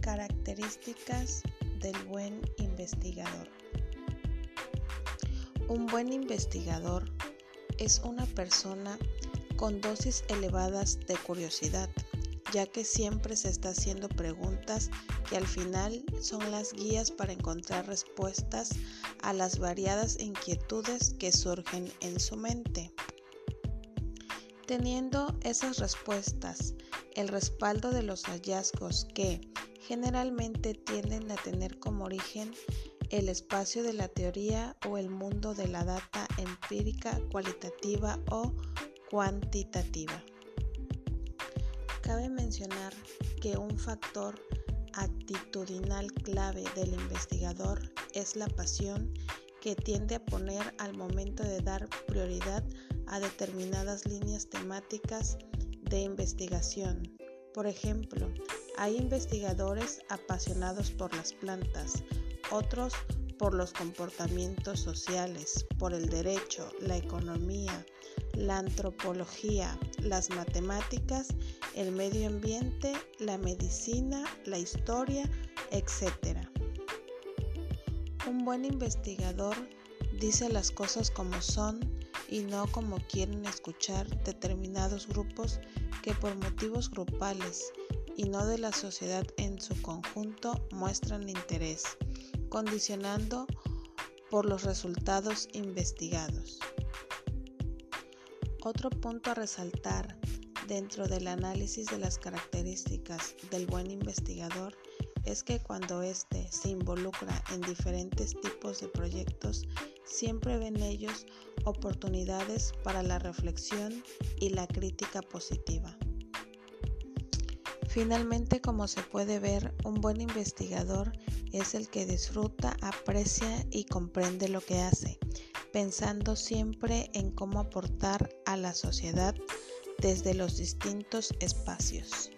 Características del buen investigador. Un buen investigador es una persona con dosis elevadas de curiosidad, ya que siempre se está haciendo preguntas que al final son las guías para encontrar respuestas a las variadas inquietudes que surgen en su mente. Teniendo esas respuestas, el respaldo de los hallazgos que generalmente tienden a tener como origen el espacio de la teoría o el mundo de la data empírica, cualitativa o cuantitativa. Cabe mencionar que un factor actitudinal clave del investigador es la pasión que tiende a poner al momento de dar prioridad a determinadas líneas temáticas de investigación. Por ejemplo, hay investigadores apasionados por las plantas, otros por los comportamientos sociales, por el derecho, la economía, la antropología, las matemáticas, el medio ambiente, la medicina, la historia, etc. Un buen investigador dice las cosas como son y no como quieren escuchar determinados grupos que por motivos grupales y no de la sociedad en su conjunto muestran interés, condicionando por los resultados investigados. Otro punto a resaltar dentro del análisis de las características del buen investigador es que cuando éste se involucra en diferentes tipos de proyectos, siempre ven ellos oportunidades para la reflexión y la crítica positiva. Finalmente, como se puede ver, un buen investigador es el que disfruta, aprecia y comprende lo que hace, pensando siempre en cómo aportar a la sociedad desde los distintos espacios.